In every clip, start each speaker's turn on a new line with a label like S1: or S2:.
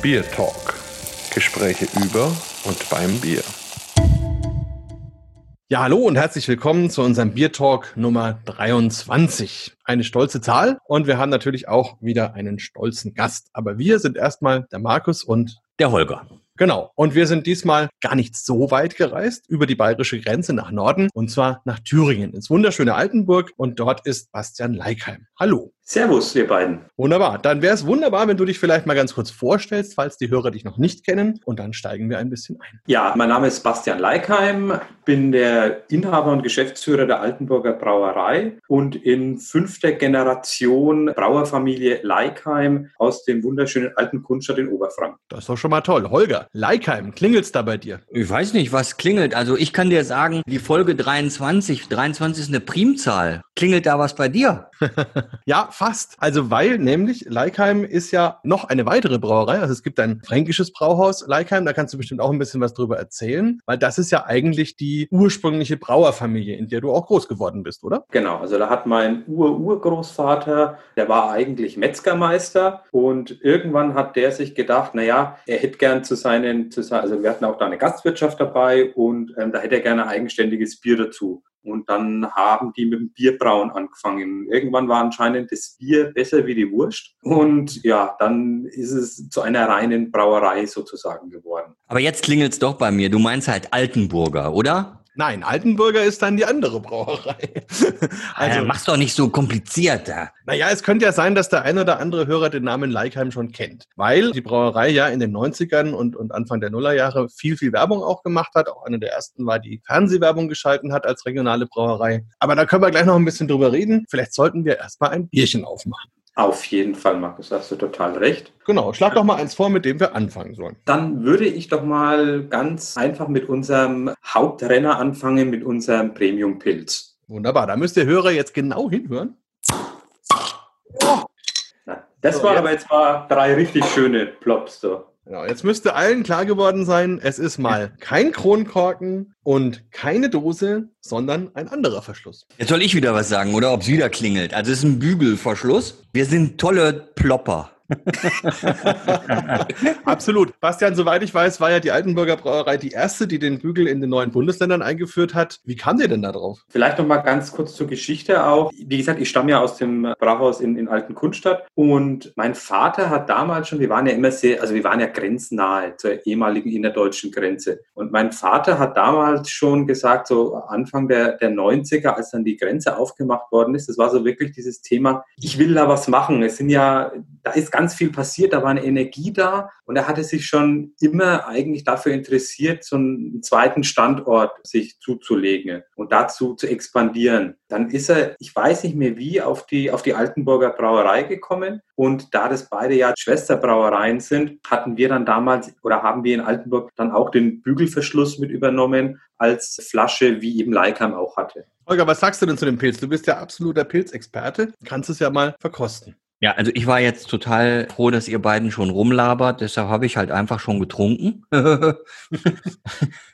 S1: Bier Talk. Gespräche über und beim Bier.
S2: Ja, hallo und herzlich willkommen zu unserem Bier Talk Nummer 23. Eine stolze Zahl und wir haben natürlich auch wieder einen stolzen Gast. Aber wir sind erstmal der Markus und
S3: der Holger.
S2: Genau. Und wir sind diesmal gar nicht so weit gereist über die bayerische Grenze nach Norden und zwar nach Thüringen ins wunderschöne Altenburg und dort ist Bastian Leikheim. Hallo.
S4: Servus, ihr beiden.
S2: Wunderbar. Dann wäre es wunderbar, wenn du dich vielleicht mal ganz kurz vorstellst, falls die Hörer dich noch nicht kennen. Und dann steigen wir ein bisschen ein.
S4: Ja, mein Name ist Bastian Leikheim, bin der Inhaber und Geschäftsführer der Altenburger Brauerei und in fünfter Generation Brauerfamilie Leikheim aus dem wunderschönen alten Kunststadt in Oberfranken.
S2: Das ist doch schon mal toll. Holger, Leikheim, klingelt's da bei dir?
S3: Ich weiß nicht, was klingelt. Also ich kann dir sagen, die Folge 23, 23 ist eine Primzahl. Klingelt da was bei dir?
S2: ja, fast. Also weil nämlich Leikheim ist ja noch eine weitere Brauerei. Also es gibt ein fränkisches Brauhaus Leikheim, da kannst du bestimmt auch ein bisschen was drüber erzählen, weil das ist ja eigentlich die ursprüngliche Brauerfamilie, in der du auch groß geworden bist, oder?
S4: Genau, also da hat mein Ur-Urgroßvater, der war eigentlich Metzgermeister und irgendwann hat der sich gedacht, naja, er hätte gern zu seinen, zu, also wir hatten auch da eine Gastwirtschaft dabei und ähm, da hätte er gerne eigenständiges Bier dazu. Und dann haben die mit dem Bierbrauen angefangen. Irgendwann war anscheinend das Bier besser wie die Wurst. Und ja, dann ist es zu einer reinen Brauerei sozusagen geworden.
S3: Aber jetzt klingelt es doch bei mir. Du meinst halt Altenburger, oder?
S2: Nein, Altenburger ist dann die andere Brauerei.
S3: also, mach's doch nicht so kompliziert
S2: da. Naja, es könnte ja sein, dass der ein oder andere Hörer den Namen Leikheim schon kennt, weil die Brauerei ja in den 90ern und, und Anfang der Nullerjahre viel, viel Werbung auch gemacht hat. Auch eine der ersten war, die Fernsehwerbung geschalten hat als regionale Brauerei. Aber da können wir gleich noch ein bisschen drüber reden. Vielleicht sollten wir erstmal ein Bierchen aufmachen.
S4: Auf jeden Fall, Markus, hast du total recht.
S2: Genau, schlag doch mal eins vor, mit dem wir anfangen sollen.
S4: Dann würde ich doch mal ganz einfach mit unserem Hauptrenner anfangen, mit unserem Premium-Pilz.
S2: Wunderbar, da müsst ihr Hörer jetzt genau hinhören.
S4: Oh. das so, war ja. aber jetzt mal drei richtig schöne Plops. So.
S2: Genau, jetzt müsste allen klar geworden sein, es ist mal kein Kronkorken und keine Dose, sondern ein anderer Verschluss.
S3: Jetzt soll ich wieder was sagen, oder ob es wieder klingelt. Also es ist ein Bügelverschluss. Wir sind tolle Plopper.
S2: Absolut. Bastian, soweit ich weiß, war ja die Altenburger Brauerei die erste, die den Bügel in den neuen Bundesländern eingeführt hat. Wie kam der denn da drauf?
S4: Vielleicht noch mal ganz kurz zur Geschichte auch. Wie gesagt, ich stamme ja aus dem Brauhaus in, in Alten Kunststadt und mein Vater hat damals schon, wir waren ja immer sehr, also wir waren ja grenznahe zur ehemaligen innerdeutschen Grenze. Und mein Vater hat damals schon gesagt, so Anfang der, der 90er, als dann die Grenze aufgemacht worden ist, das war so wirklich dieses Thema, ich will da was machen. Es sind ja, da ist ganz viel passiert, da war eine Energie da und er hatte sich schon immer eigentlich dafür interessiert, so einen zweiten Standort sich zuzulegen und dazu zu expandieren. Dann ist er, ich weiß nicht mehr wie, auf die, auf die Altenburger Brauerei gekommen und da das beide ja Schwesterbrauereien sind, hatten wir dann damals oder haben wir in Altenburg dann auch den Bügelverschluss mit übernommen als Flasche, wie eben Leikam auch hatte.
S2: Holger, was sagst du denn zu dem Pilz? Du bist ja absoluter Pilzexperte. Kannst es ja mal verkosten.
S3: Ja, also ich war jetzt total froh, dass ihr beiden schon rumlabert, deshalb habe ich halt einfach schon getrunken.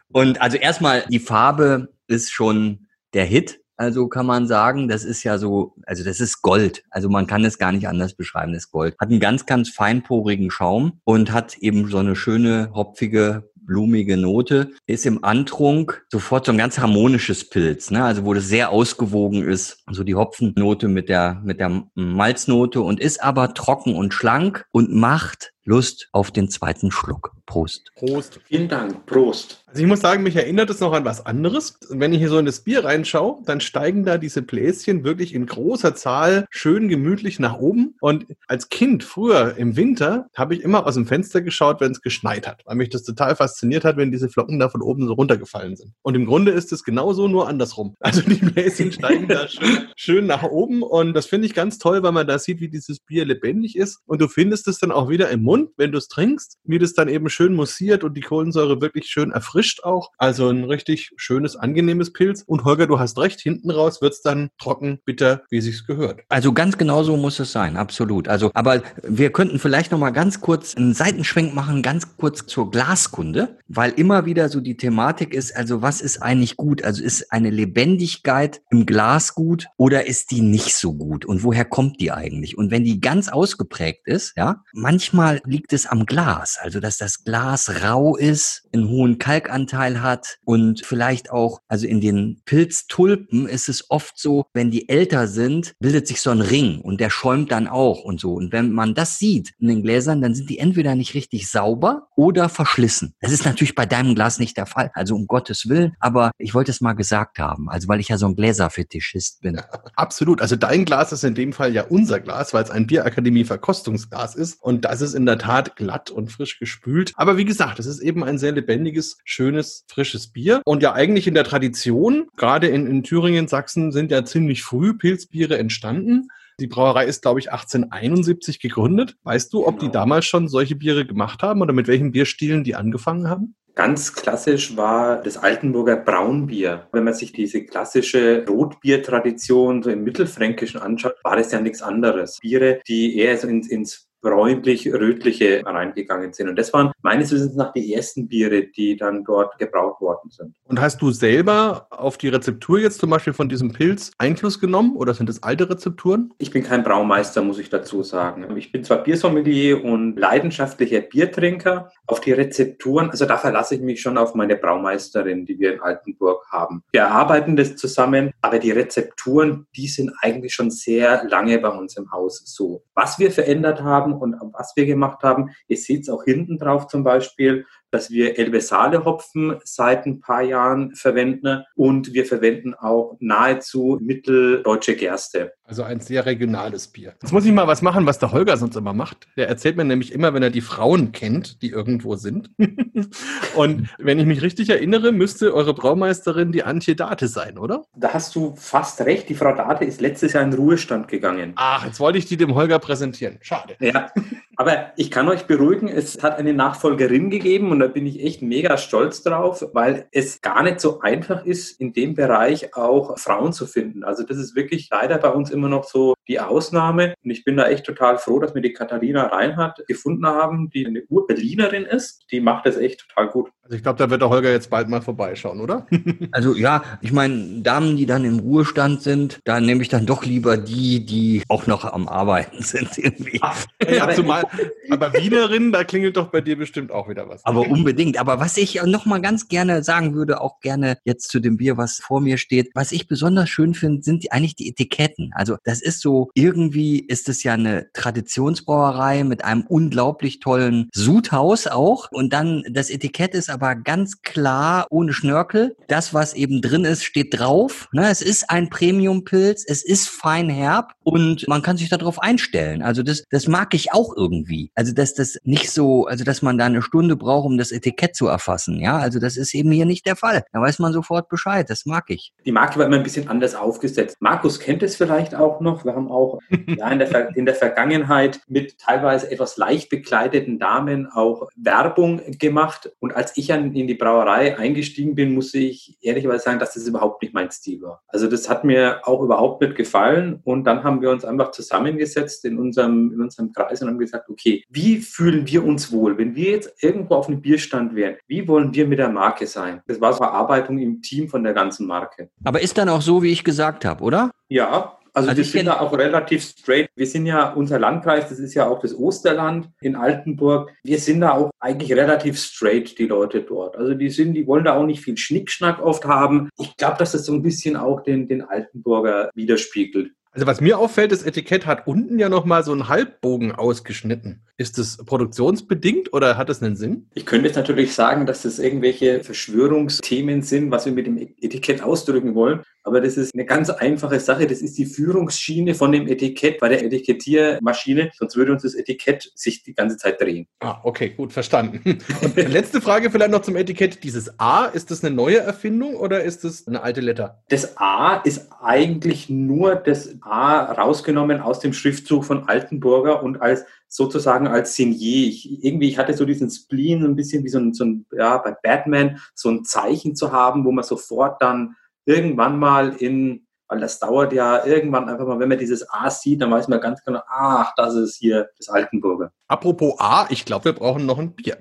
S3: und also erstmal, die Farbe ist schon der Hit. Also kann man sagen, das ist ja so, also das ist Gold. Also man kann es gar nicht anders beschreiben, das Gold. Hat einen ganz, ganz feinporigen Schaum und hat eben so eine schöne, hopfige blumige Note, ist im Antrunk sofort so ein ganz harmonisches Pilz, ne? also wo das sehr ausgewogen ist, so die Hopfennote mit der, mit der Malznote und ist aber trocken und schlank und macht Lust auf den zweiten Schluck. Prost.
S4: Prost. Vielen Dank. Prost.
S2: Also ich muss sagen, mich erinnert es noch an was anderes. Wenn ich hier so in das Bier reinschaue, dann steigen da diese Bläschen wirklich in großer Zahl schön gemütlich nach oben. Und als Kind früher im Winter habe ich immer aus dem Fenster geschaut, wenn es geschneit hat, weil mich das total fasziniert hat, wenn diese Flocken da von oben so runtergefallen sind. Und im Grunde ist es genauso, nur andersrum. Also die Bläschen steigen da schön, schön nach oben und das finde ich ganz toll, weil man da sieht, wie dieses Bier lebendig ist. Und du findest es dann auch wieder im Mund, wenn du es trinkst, wie das dann eben schön mussiert und die Kohlensäure wirklich schön erfrischt erfrischt auch. Also ein richtig schönes, angenehmes Pilz. Und Holger, du hast recht, hinten raus wird's dann trocken, bitter, wie sich's gehört.
S3: Also ganz genau so muss es sein, absolut. Also, aber wir könnten vielleicht noch mal ganz kurz einen Seitenschwenk machen, ganz kurz zur Glaskunde, weil immer wieder so die Thematik ist, also was ist eigentlich gut? Also ist eine Lebendigkeit im Glas gut oder ist die nicht so gut? Und woher kommt die eigentlich? Und wenn die ganz ausgeprägt ist, ja, manchmal liegt es am Glas, also dass das Glas rau ist, einen hohen Kalkanteil hat und vielleicht auch, also in den Pilztulpen ist es oft so, wenn die älter sind, bildet sich so ein Ring und der schäumt dann auch und so. Und wenn man das sieht in den Gläsern, dann sind die entweder nicht richtig sauber oder verschlissen. Das ist natürlich bei deinem Glas nicht der Fall, also um Gottes Willen, aber ich wollte es mal gesagt haben, also weil ich ja so ein Gläserfetischist bin. Ja,
S2: absolut, also dein Glas ist in dem Fall ja unser Glas, weil es ein Bierakademie Verkostungsglas ist und das ist in der Tat glatt und frisch gespült. Aber wie gesagt, es ist eben ein sehr lebendiges, schönes, frisches Bier und ja eigentlich in der Tradition, gerade in, in Thüringen, Sachsen sind ja ziemlich früh Pilzbiere entstanden. Die Brauerei ist, glaube ich, 1871 gegründet. Weißt du, ob genau. die damals schon solche Biere gemacht haben oder mit welchen Bierstilen die angefangen haben?
S4: Ganz klassisch war das Altenburger Braunbier. Wenn man sich diese klassische Rotbiertradition so im Mittelfränkischen anschaut, war das ja nichts anderes. Biere, die eher so ins, ins bräunlich-rötliche reingegangen sind. Und das waren meines Wissens nach die ersten Biere, die dann dort gebraut worden sind.
S2: Und hast du selber auf die Rezeptur jetzt zum Beispiel von diesem Pilz Einfluss genommen oder sind das alte Rezepturen?
S4: Ich bin kein Braumeister, muss ich dazu sagen. Ich bin zwar Biersommelier und leidenschaftlicher Biertrinker. Auf die Rezepturen, also da verlasse ich mich schon auf meine Braumeisterin, die wir in Altenburg haben. Wir erarbeiten das zusammen, aber die Rezepturen, die sind eigentlich schon sehr lange bei uns im Haus so. Was wir verändert haben, und was wir gemacht haben. Ihr seht es auch hinten drauf zum Beispiel dass wir Elvesale Hopfen seit ein paar Jahren verwenden und wir verwenden auch nahezu mitteldeutsche Gerste.
S2: Also ein sehr regionales Bier. Jetzt muss ich mal was machen, was der Holger sonst immer macht. Der erzählt mir nämlich immer, wenn er die Frauen kennt, die irgendwo sind. und wenn ich mich richtig erinnere, müsste eure Braumeisterin die Antje Date sein, oder?
S4: Da hast du fast recht. Die Frau Date ist letztes Jahr in Ruhestand gegangen.
S2: Ach, jetzt wollte ich die dem Holger präsentieren. Schade.
S4: Ja, aber ich kann euch beruhigen, es hat eine Nachfolgerin gegeben und da bin ich echt mega stolz drauf, weil es gar nicht so einfach ist, in dem Bereich auch Frauen zu finden. Also das ist wirklich leider bei uns immer noch so die Ausnahme. Und ich bin da echt total froh, dass wir die Katharina Reinhardt gefunden haben, die eine Ur-Berlinerin ist. Die macht das echt total gut.
S2: Also ich glaube, da wird der Holger jetzt bald mal vorbeischauen, oder?
S3: also ja, ich meine, Damen, die dann im Ruhestand sind, da nehme ich dann doch lieber die, die auch noch am Arbeiten sind irgendwie.
S2: Ach, ja, zumal, aber Wienerin, da klingelt doch bei dir bestimmt auch wieder was.
S3: Aber unbedingt. Aber was ich noch mal ganz gerne sagen würde, auch gerne jetzt zu dem Bier, was vor mir steht, was ich besonders schön finde, sind die, eigentlich die Etiketten. Also das ist so, irgendwie ist es ja eine Traditionsbrauerei mit einem unglaublich tollen Sudhaus auch. Und dann das Etikett ist aber ganz klar ohne Schnörkel. Das, was eben drin ist, steht drauf. Ne? Es ist ein Premium-Pilz, es ist fein herb und man kann sich darauf einstellen. Also das, das mag ich auch irgendwie. Also dass das nicht so, also dass man da eine Stunde braucht, um das Etikett zu erfassen. Ja, also das ist eben hier nicht der Fall. Da weiß man sofort Bescheid. Das mag ich.
S4: Die Marke war immer ein bisschen anders aufgesetzt. Markus kennt es vielleicht auch noch. Wir haben auch ja, in, der, in der Vergangenheit mit teilweise etwas leicht bekleideten Damen auch Werbung gemacht. Und als ich an, in die Brauerei eingestiegen bin, musste ich ehrlicherweise sagen, dass das überhaupt nicht mein Stil war. Also das hat mir auch überhaupt nicht gefallen. Und dann haben wir uns einfach zusammengesetzt in unserem, in unserem Kreis und haben gesagt, okay, wie fühlen wir uns wohl? Wenn wir jetzt irgendwo auf einem Bierstand wären, wie wollen wir mit der Marke sein? Das war so Verarbeitung im Team von der ganzen Marke.
S3: Aber ist dann auch so, wie ich gesagt habe, oder?
S4: Ja, also, also wir sind da auch relativ straight. Wir sind ja, unser Landkreis, das ist ja auch das Osterland in Altenburg. Wir sind da auch eigentlich relativ straight, die Leute dort. Also die sind, die wollen da auch nicht viel Schnickschnack oft haben. Ich glaube, dass das so ein bisschen auch den, den Altenburger widerspiegelt.
S2: Also was mir auffällt, das Etikett hat unten ja nochmal so einen Halbbogen ausgeschnitten. Ist das produktionsbedingt oder hat das einen Sinn?
S4: Ich könnte jetzt natürlich sagen, dass das irgendwelche Verschwörungsthemen sind, was wir mit dem Etikett ausdrücken wollen. Aber das ist eine ganz einfache Sache. Das ist die Führungsschiene von dem Etikett bei der Etikettiermaschine, sonst würde uns das Etikett sich die ganze Zeit drehen.
S2: Ah, okay, gut, verstanden. Und letzte Frage vielleicht noch zum Etikett. Dieses A, ist das eine neue Erfindung oder ist das eine alte Letter?
S4: Das A ist eigentlich nur das A rausgenommen aus dem Schriftzug von Altenburger und als sozusagen als Signier. Ich, irgendwie, ich hatte so diesen Spleen, ein bisschen wie so ein, so ein, ja, bei Batman, so ein Zeichen zu haben, wo man sofort dann irgendwann mal in, weil das dauert ja irgendwann einfach mal, wenn man dieses A sieht, dann weiß man ganz genau, ach, das ist hier das Altenburger.
S2: Apropos A, ich glaube, wir brauchen noch ein Bier.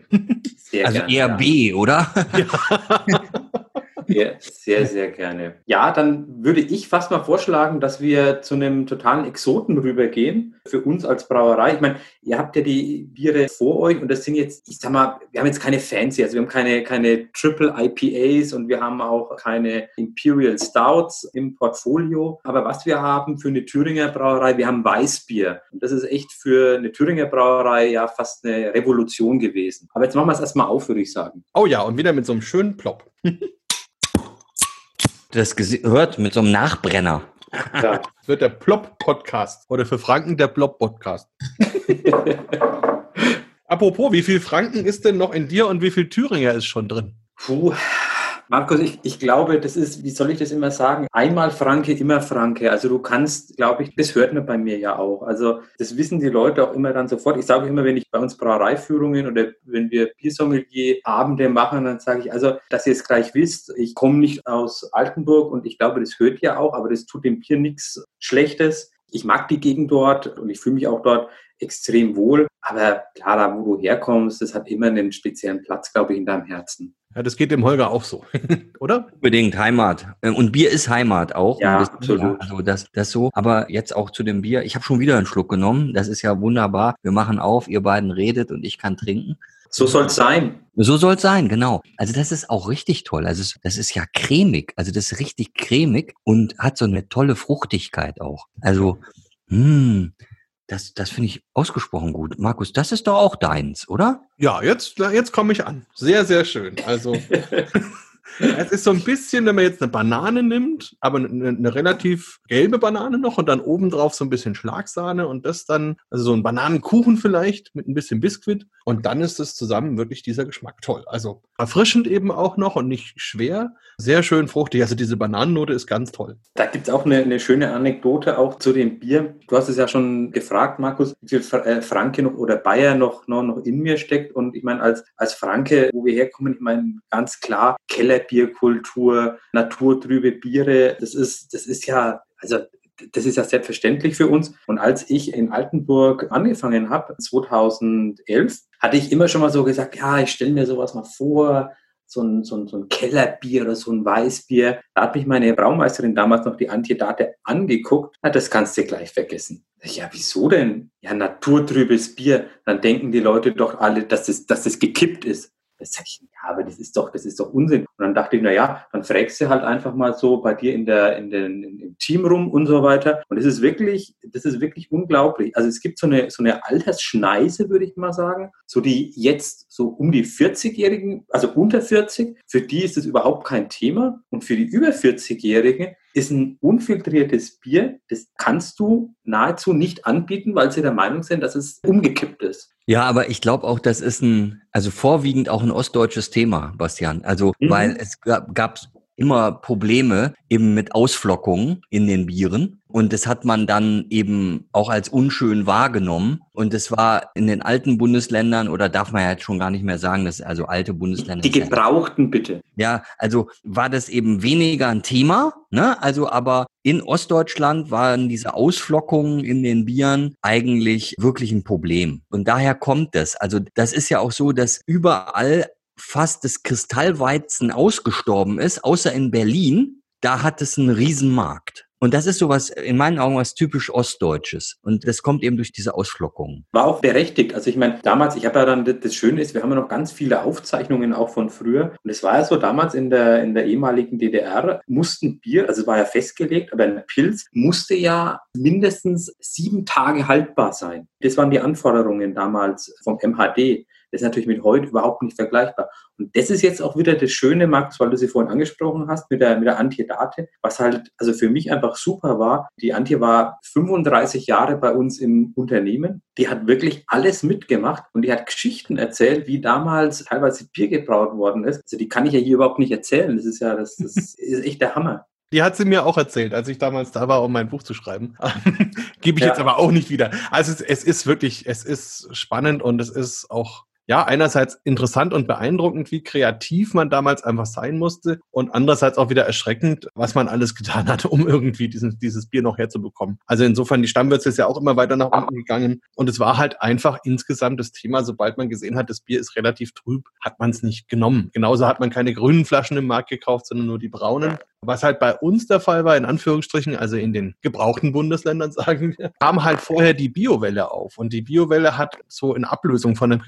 S3: Sehr also eher ja. B, oder? Ja.
S4: Sehr, sehr, sehr gerne. Ja, dann würde ich fast mal vorschlagen, dass wir zu einem totalen Exoten rübergehen. Für uns als Brauerei. Ich meine, ihr habt ja die Biere vor euch und das sind jetzt, ich sag mal, wir haben jetzt keine Fancy, also wir haben keine, keine Triple IPAs und wir haben auch keine Imperial Stouts im Portfolio. Aber was wir haben für eine Thüringer Brauerei, wir haben Weißbier. Und das ist echt für eine Thüringer Brauerei ja fast eine Revolution gewesen. Aber jetzt machen wir es erstmal auf, würde ich sagen.
S2: Oh ja, und wieder mit so einem schönen Plop.
S3: das gehört mit so einem Nachbrenner.
S2: Ja. Das wird der Plop-Podcast. Oder für Franken der Plop-Podcast. Apropos, wie viel Franken ist denn noch in dir und wie viel Thüringer ist schon drin?
S4: Puh, Markus, ich, ich glaube, das ist, wie soll ich das immer sagen? Einmal Franke, immer Franke. Also du kannst, glaube ich, das hört man bei mir ja auch. Also das wissen die Leute auch immer dann sofort. Ich sage immer, wenn ich bei uns Brauereiführungen oder wenn wir Biersommelier-Abende machen, dann sage ich, also, dass ihr es gleich wisst, ich komme nicht aus Altenburg und ich glaube, das hört ihr auch, aber das tut dem Bier nichts Schlechtes. Ich mag die Gegend dort und ich fühle mich auch dort extrem wohl. Aber klar, da wo du herkommst, das hat immer einen speziellen Platz, glaube ich, in deinem Herzen.
S2: Ja, das geht dem Holger auch so, oder?
S3: Unbedingt Heimat. Äh, und Bier ist Heimat auch.
S4: Ja,
S3: das,
S4: absolut.
S3: Also das, das so. Aber jetzt auch zu dem Bier. Ich habe schon wieder einen Schluck genommen. Das ist ja wunderbar. Wir machen auf, ihr beiden redet und ich kann trinken.
S4: So soll es sein.
S3: So soll es sein, genau. Also das ist auch richtig toll. Also das ist ja cremig. Also das ist richtig cremig und hat so eine tolle Fruchtigkeit auch. Also, mh, hm, das, das finde ich ausgesprochen gut. Markus, das ist doch auch deins, oder?
S2: Ja, jetzt, jetzt komme ich an. Sehr, sehr schön. Also Es ist so ein bisschen, wenn man jetzt eine Banane nimmt, aber eine, eine relativ gelbe Banane noch und dann obendrauf so ein bisschen Schlagsahne und das dann, also so ein Bananenkuchen vielleicht mit ein bisschen Biskuit und dann ist es zusammen wirklich dieser Geschmack toll. Also erfrischend eben auch noch und nicht schwer, sehr schön fruchtig. Also diese Bananennote ist ganz toll.
S4: Da gibt es auch eine, eine, schöne Anekdote auch zu dem Bier. Du hast es ja schon gefragt, Markus, wie viel äh, Franke noch oder Bayer noch, noch, noch in mir steckt und ich meine, als, als Franke, wo wir herkommen, ich meine, ganz klar, Keller Bierkultur, naturtrübe Biere. Das ist, das ist ja, also das ist ja selbstverständlich für uns. Und als ich in Altenburg angefangen habe, 2011, hatte ich immer schon mal so gesagt, ja, ich stelle mir sowas mal vor, so ein, so, ein, so ein Kellerbier oder so ein Weißbier. Da hat mich meine Braumeisterin damals noch die Antidate angeguckt. Na, das kannst du gleich vergessen. Ja, wieso denn? Ja, naturtrübes Bier. Dann denken die Leute doch alle, dass das, dass das gekippt ist. Das sag ich, ja, aber das ist doch, das ist doch Unsinn. Und dann dachte ich, na ja, dann fragst du halt einfach mal so bei dir in der, in den, im Team rum und so weiter. Und das ist wirklich, das ist wirklich unglaublich. Also es gibt so eine, so eine Altersschneise, würde ich mal sagen. So die jetzt so um die 40-Jährigen, also unter 40, für die ist das überhaupt kein Thema. Und für die über 40-Jährigen ist ein unfiltriertes Bier, das kannst du nahezu nicht anbieten, weil sie der Meinung sind, dass es umgekippt ist.
S3: Ja, aber ich glaube auch, das ist ein, also vorwiegend auch ein ostdeutsches Thema, Bastian. Also, mhm. weil es gab, gab immer Probleme eben mit Ausflockungen in den Bieren. Und das hat man dann eben auch als unschön wahrgenommen. Und es war in den alten Bundesländern, oder darf man ja jetzt schon gar nicht mehr sagen, dass also alte Bundesländer.
S4: Die gebrauchten bitte.
S3: Ja, also war das eben weniger ein Thema, ne? Also aber in Ostdeutschland waren diese Ausflockungen in den Bieren eigentlich wirklich ein Problem. Und daher kommt das. Also das ist ja auch so, dass überall fast das Kristallweizen ausgestorben ist, außer in Berlin. Da hat es einen Riesenmarkt. Und das ist sowas, in meinen Augen, was typisch Ostdeutsches. Und das kommt eben durch diese Ausflockungen.
S4: War auch berechtigt. Also ich meine, damals, ich habe ja dann, das Schöne ist, wir haben ja noch ganz viele Aufzeichnungen auch von früher. Und es war ja so, damals in der, in der ehemaligen DDR mussten Bier, also es war ja festgelegt, aber ein Pilz musste ja mindestens sieben Tage haltbar sein. Das waren die Anforderungen damals vom MHD. Das ist natürlich mit heute überhaupt nicht vergleichbar. Und das ist jetzt auch wieder das Schöne, Max, weil du sie vorhin angesprochen hast mit der, mit der Antje Date, was halt also für mich einfach super war. Die Antje war 35 Jahre bei uns im Unternehmen. Die hat wirklich alles mitgemacht und die hat Geschichten erzählt, wie damals teilweise Bier gebraut worden ist. Also die kann ich ja hier überhaupt nicht erzählen. Das ist ja, das, das ist echt der Hammer.
S2: Die hat sie mir auch erzählt, als ich damals da war, um mein Buch zu schreiben. Gebe ich ja. jetzt aber auch nicht wieder. Also es, es ist wirklich, es ist spannend und es ist auch ja, einerseits interessant und beeindruckend, wie kreativ man damals einfach sein musste und andererseits auch wieder erschreckend, was man alles getan hat, um irgendwie diesen, dieses Bier noch herzubekommen. Also insofern, die Stammwürze ist ja auch immer weiter nach unten gegangen und es war halt einfach insgesamt das Thema, sobald man gesehen hat, das Bier ist relativ trüb, hat man es nicht genommen. Genauso hat man keine grünen Flaschen im Markt gekauft, sondern nur die braunen. Was halt bei uns der Fall war, in Anführungsstrichen, also in den gebrauchten Bundesländern, sagen wir, kam halt vorher die Biowelle auf. Und die Biowelle hat so in Ablösung von dem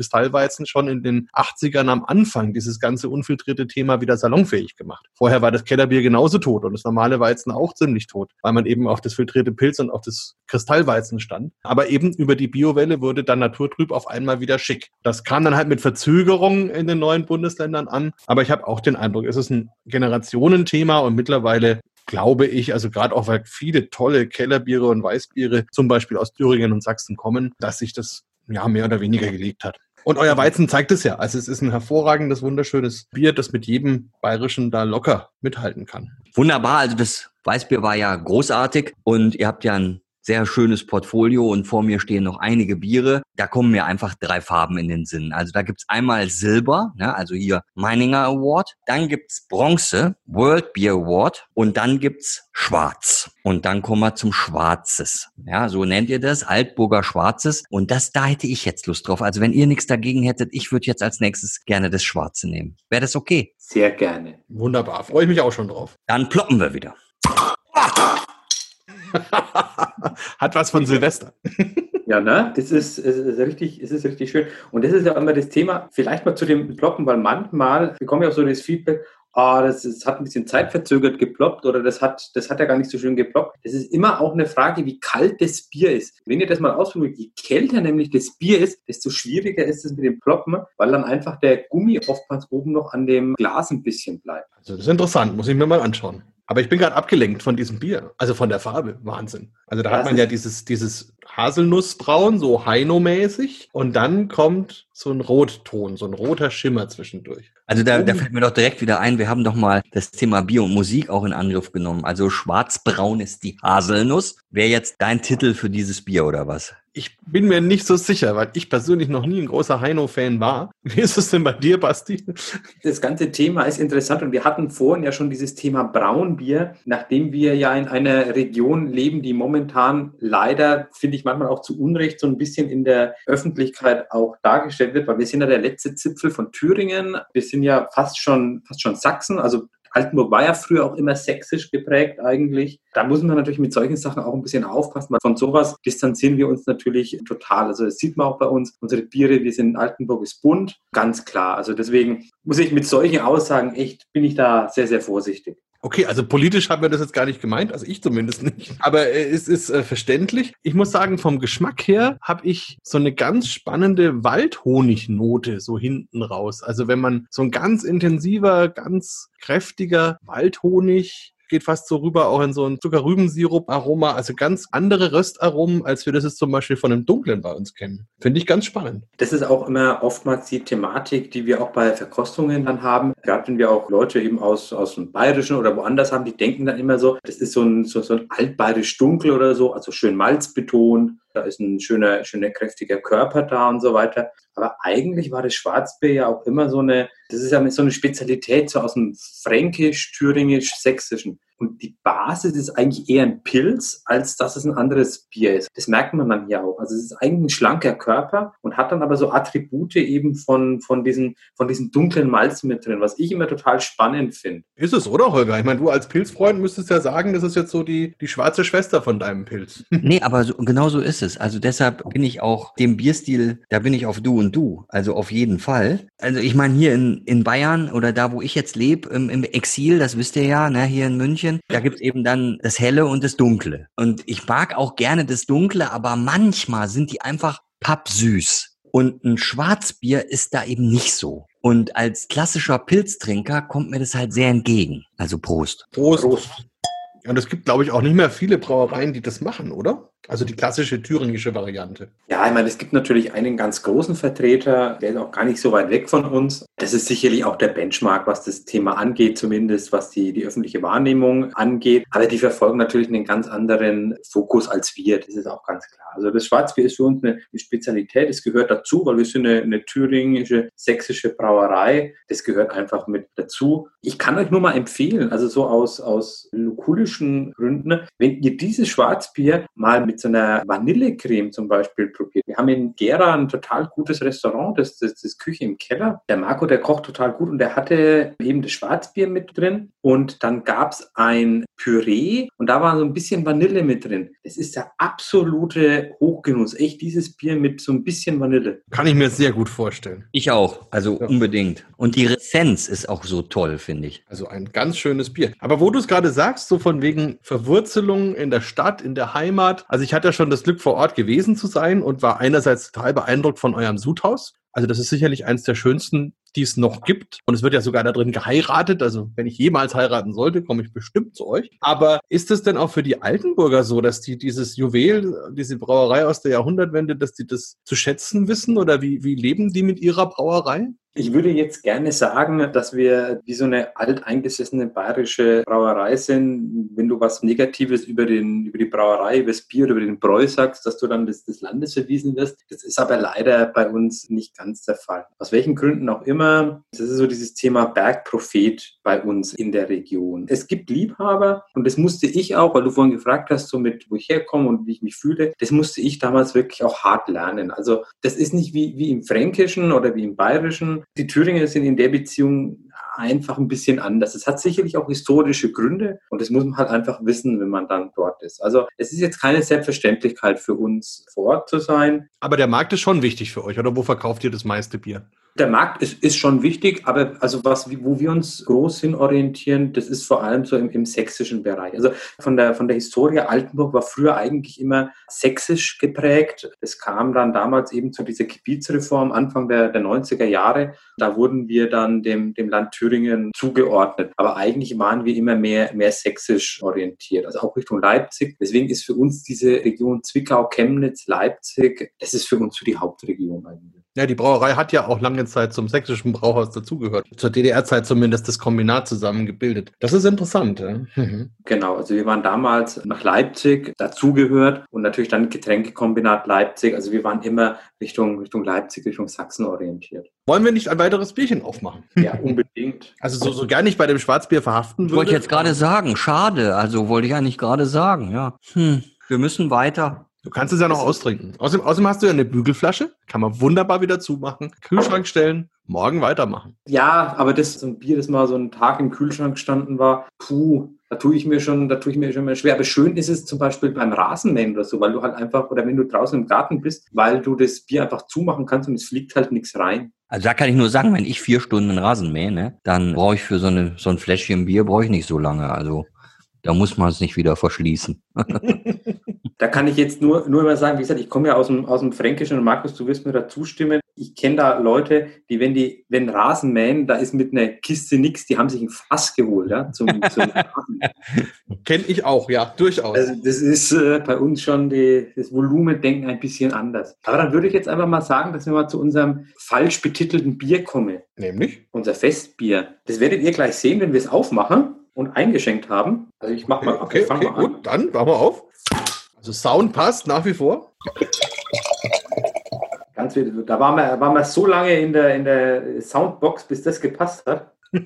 S2: Kristallweizen schon in den 80ern am Anfang dieses ganze unfiltrierte Thema wieder salonfähig gemacht. Vorher war das Kellerbier genauso tot und das normale Weizen auch ziemlich tot, weil man eben auf das filtrierte Pilz und auf das Kristallweizen stand. Aber eben über die Biowelle wurde dann naturtrüb auf einmal wieder schick. Das kam dann halt mit Verzögerung in den neuen Bundesländern an. Aber ich habe auch den Eindruck, es ist ein Generationenthema und mit mittlerweile glaube ich, also gerade auch weil viele tolle Kellerbiere und Weißbiere zum Beispiel aus Thüringen und Sachsen kommen, dass sich das ja mehr oder weniger gelegt hat. Und euer Weizen zeigt es ja. Also es ist ein hervorragendes, wunderschönes Bier, das mit jedem bayerischen da locker mithalten kann.
S3: Wunderbar. Also das Weißbier war ja großartig und ihr habt ja ein sehr schönes Portfolio und vor mir stehen noch einige Biere. Da kommen mir einfach drei Farben in den Sinn. Also da gibt's einmal Silber, ne, also hier Meininger Award, dann gibt's Bronze, World Beer Award und dann gibt's Schwarz. Und dann kommen wir zum Schwarzes. Ja, so nennt ihr das, Altburger Schwarzes. Und das, da hätte ich jetzt Lust drauf. Also wenn ihr nichts dagegen hättet, ich würde jetzt als nächstes gerne das Schwarze nehmen. Wäre das okay?
S4: Sehr gerne.
S2: Wunderbar, freue ich mich auch schon drauf.
S3: Dann ploppen wir wieder.
S2: Hat was von Silvester.
S4: Ja, ne? Das ist, ist, richtig, es ist richtig schön. Und das ist ja immer das Thema, vielleicht mal zu dem Ploppen, weil manchmal bekomme ich auch so das Feedback, ah, das, das hat ein bisschen zeitverzögert geploppt oder das hat, das hat ja gar nicht so schön geploppt. Das ist immer auch eine Frage, wie kalt das Bier ist. Wenn ihr das mal ausprobiert, je kälter nämlich das Bier ist, desto schwieriger ist es mit dem Ploppen, weil dann einfach der Gummi oftmals oben noch an dem Glas ein bisschen bleibt.
S2: Also das ist interessant, muss ich mir mal anschauen. Aber ich bin gerade abgelenkt von diesem Bier, also von der Farbe. Wahnsinn. Also da das hat man ja dieses, dieses Haselnussbraun, so Heino-mäßig. Und dann kommt so ein Rotton, so ein roter Schimmer zwischendurch.
S3: Also da, da fällt mir doch direkt wieder ein, wir haben doch mal das Thema Bier und Musik auch in Angriff genommen. Also schwarzbraun ist die Haselnuss. Wäre jetzt dein Titel für dieses Bier oder was?
S2: Ich bin mir nicht so sicher, weil ich persönlich noch nie ein großer Heino-Fan war. Wie ist es denn bei dir, Basti?
S4: Das ganze Thema ist interessant und wir hatten vorhin ja schon dieses Thema Braunbier, nachdem wir ja in einer Region leben, die momentan leider, finde ich manchmal auch zu Unrecht, so ein bisschen in der Öffentlichkeit auch dargestellt wird, weil wir sind ja der letzte Zipfel von Thüringen. Wir sind ja fast schon, fast schon Sachsen, also Altenburg war ja früher auch immer sächsisch geprägt eigentlich. Da muss man natürlich mit solchen Sachen auch ein bisschen aufpassen, weil von sowas distanzieren wir uns natürlich total. Also das sieht man auch bei uns. Unsere Biere, wir sind in Altenburg ist bunt, ganz klar. Also deswegen muss ich mit solchen Aussagen echt, bin ich da sehr, sehr vorsichtig.
S2: Okay, also politisch haben wir das jetzt gar nicht gemeint, also ich zumindest nicht. Aber äh, es ist äh, verständlich. Ich muss sagen, vom Geschmack her habe ich so eine ganz spannende Waldhonignote so hinten raus. Also wenn man so ein ganz intensiver, ganz kräftiger Waldhonig geht fast so rüber auch in so ein Zuckerrübensirup-Aroma, also ganz andere Röstaromen, als wir das jetzt zum Beispiel von einem dunklen bei uns kennen. Finde ich ganz spannend.
S4: Das ist auch immer oftmals die Thematik, die wir auch bei Verkostungen dann haben. Gerade wenn wir auch Leute eben aus, aus dem Bayerischen oder woanders haben, die denken dann immer so, das ist so ein, so, so ein altbayerisch dunkel oder so, also schön malzbetont da ist ein schöner, schöner, kräftiger Körper da und so weiter. Aber eigentlich war das Schwarzbier ja auch immer so eine, das ist ja so eine Spezialität so aus dem Fränkisch, Thüringisch, Sächsischen. Und die Basis ist eigentlich eher ein Pilz, als dass es ein anderes Bier ist. Das merkt man dann hier auch. Also es ist eigentlich ein schlanker Körper und hat dann aber so Attribute eben von, von, diesen, von diesen dunklen Malzen mit drin, was ich immer total spannend finde.
S2: Ist es, oder Holger? Ich meine, du als Pilzfreund müsstest ja sagen, das ist jetzt so die, die schwarze Schwester von deinem Pilz.
S3: Nee, aber so, genau so ist es. Also deshalb bin ich auch dem Bierstil, da bin ich auf du und du. Also auf jeden Fall. Also ich meine, hier in, in Bayern oder da, wo ich jetzt lebe, im, im Exil, das wisst ihr ja, ne, hier in München, München. Da gibt's eben dann das Helle und das Dunkle. Und ich mag auch gerne das Dunkle, aber manchmal sind die einfach pappsüß. Und ein Schwarzbier ist da eben nicht so. Und als klassischer Pilztrinker kommt mir das halt sehr entgegen. Also Prost.
S2: Prost. Prost. Und es gibt, glaube ich, auch nicht mehr viele Brauereien, die das machen, oder? Also die klassische thüringische Variante.
S4: Ja, ich meine, es gibt natürlich einen ganz großen Vertreter, der ist auch gar nicht so weit weg von uns. Das ist sicherlich auch der Benchmark, was das Thema angeht, zumindest was die, die öffentliche Wahrnehmung angeht. Aber die verfolgen natürlich einen ganz anderen Fokus als wir. Das ist auch ganz klar. Also das Schwarzbier ist für uns eine, Spezialität. Es gehört dazu, weil wir sind eine, eine thüringische, sächsische Brauerei. Das gehört einfach mit dazu. Ich kann euch nur mal empfehlen, also so aus, aus lukulischen Gründen, wenn ihr dieses Schwarzbier mal mit so einer Vanillecreme zum Beispiel probiert. Wir haben in Gera ein total gutes Restaurant, das, das, das Küche im Keller. Der Marco, der kocht total gut und der hatte eben das Schwarzbier mit drin und dann gab es ein Püree und da war so ein bisschen Vanille mit drin. Das ist der absolute Hochgenuss. Echt dieses Bier mit so ein bisschen Vanille.
S2: Kann ich mir sehr gut vorstellen.
S3: Ich auch, also ja. unbedingt. Und die Ressenz ist auch so toll, finde ich.
S2: Also ein ganz schönes Bier. Aber wo du es gerade sagst, so von wegen Verwurzelung in der Stadt, in der Heimat, also ich hatte ja schon das Glück, vor Ort gewesen zu sein und war einerseits total beeindruckt von eurem Sudhaus. Also das ist sicherlich eines der schönsten, die es noch gibt. Und es wird ja sogar da drin geheiratet. Also wenn ich jemals heiraten sollte, komme ich bestimmt zu euch. Aber ist es denn auch für die Altenburger so, dass die dieses Juwel, diese Brauerei aus der Jahrhundertwende, dass die das zu schätzen wissen? Oder wie, wie leben die mit ihrer Brauerei?
S4: Ich würde jetzt gerne sagen, dass wir wie so eine alteingesessene bayerische Brauerei sind. Wenn du was Negatives über, den, über die Brauerei, über das Bier oder über den Bräu sagst, dass du dann des, des Landes verwiesen wirst. Das ist aber leider bei uns nicht ganz der Fall. Aus welchen Gründen auch immer. Das ist so dieses Thema Bergprophet bei uns in der Region. Es gibt Liebhaber und das musste ich auch, weil du vorhin gefragt hast, so mit wo ich herkomme und wie ich mich fühle, das musste ich damals wirklich auch hart lernen. Also das ist nicht wie, wie im Fränkischen oder wie im Bayerischen die Thüringer sind in der Beziehung einfach ein bisschen anders. Es hat sicherlich auch historische Gründe und das muss man halt einfach wissen, wenn man dann dort ist. Also es ist jetzt keine Selbstverständlichkeit für uns vor Ort zu sein.
S2: Aber der Markt ist schon wichtig für euch, oder wo verkauft ihr das meiste Bier?
S4: Der Markt ist, ist schon wichtig, aber also was, wo wir uns groß hin orientieren, das ist vor allem so im, im sächsischen Bereich. Also von der, von der Historie, Altenburg war früher eigentlich immer sächsisch geprägt. Es kam dann damals eben zu dieser Gebietsreform Anfang der, der 90er Jahre. Da wurden wir dann dem, dem Land Thüringen zugeordnet. Aber eigentlich waren wir immer mehr, mehr sächsisch orientiert, also auch Richtung Leipzig. Deswegen ist für uns diese Region Zwickau, Chemnitz, Leipzig, das ist für uns so die Hauptregion eigentlich.
S2: Ja, die Brauerei hat ja auch lange Zeit zum sächsischen Brauhaus dazugehört. Zur DDR-Zeit zumindest das Kombinat zusammengebildet. Das ist interessant. Ja?
S4: Mhm. Genau, also wir waren damals nach Leipzig dazugehört und natürlich dann Getränkekombinat Leipzig. Also wir waren immer Richtung, Richtung Leipzig, Richtung Sachsen orientiert.
S2: Wollen wir nicht ein weiteres Bierchen aufmachen?
S4: Ja, unbedingt.
S2: Also so, so gar nicht bei dem Schwarzbier verhaften würde.
S3: Wollte ich jetzt gerade sagen, schade. Also wollte ich eigentlich gerade sagen, ja. Hm. Wir müssen weiter.
S2: Du kannst es ja noch austrinken. Außerdem, außerdem hast du ja eine Bügelflasche, kann man wunderbar wieder zumachen, Kühlschrank stellen, morgen weitermachen.
S4: Ja, aber das so ein Bier, das mal so einen Tag im Kühlschrank gestanden war, puh, da tue ich mir schon, da tue ich mir schon mal schwer. Aber schön ist es zum Beispiel beim Rasenmähen oder so, weil du halt einfach, oder wenn du draußen im Garten bist, weil du das Bier einfach zumachen kannst und es fliegt halt nichts rein.
S3: Also da kann ich nur sagen, wenn ich vier Stunden Rasen mähe, ne, dann brauche ich für so, eine, so ein Fläschchen Bier brauche ich nicht so lange. Also da muss man es nicht wieder verschließen.
S4: Da kann ich jetzt nur, nur immer sagen, wie gesagt, ich komme ja aus dem, aus dem Fränkischen und Markus, du wirst mir da zustimmen. Ich kenne da Leute, die, wenn die, wenn Rasen mähen, da ist mit einer Kiste nichts, die haben sich ein Fass geholt, ja, zum, zum
S2: Rasen. Kenne ich auch, ja, durchaus.
S4: Also das ist äh, bei uns schon die, das Volumendenken ein bisschen anders. Aber dann würde ich jetzt einfach mal sagen, dass wir mal zu unserem falsch betitelten Bier kommen.
S2: Nämlich?
S4: Unser Festbier. Das werdet ihr gleich sehen, wenn wir es aufmachen und eingeschenkt haben.
S2: Also ich mache mal, okay, okay, okay gut, dann machen wir auf. Also Sound passt nach wie vor.
S4: Ganz da waren wir, waren wir so lange in der, in der Soundbox, bis das gepasst hat.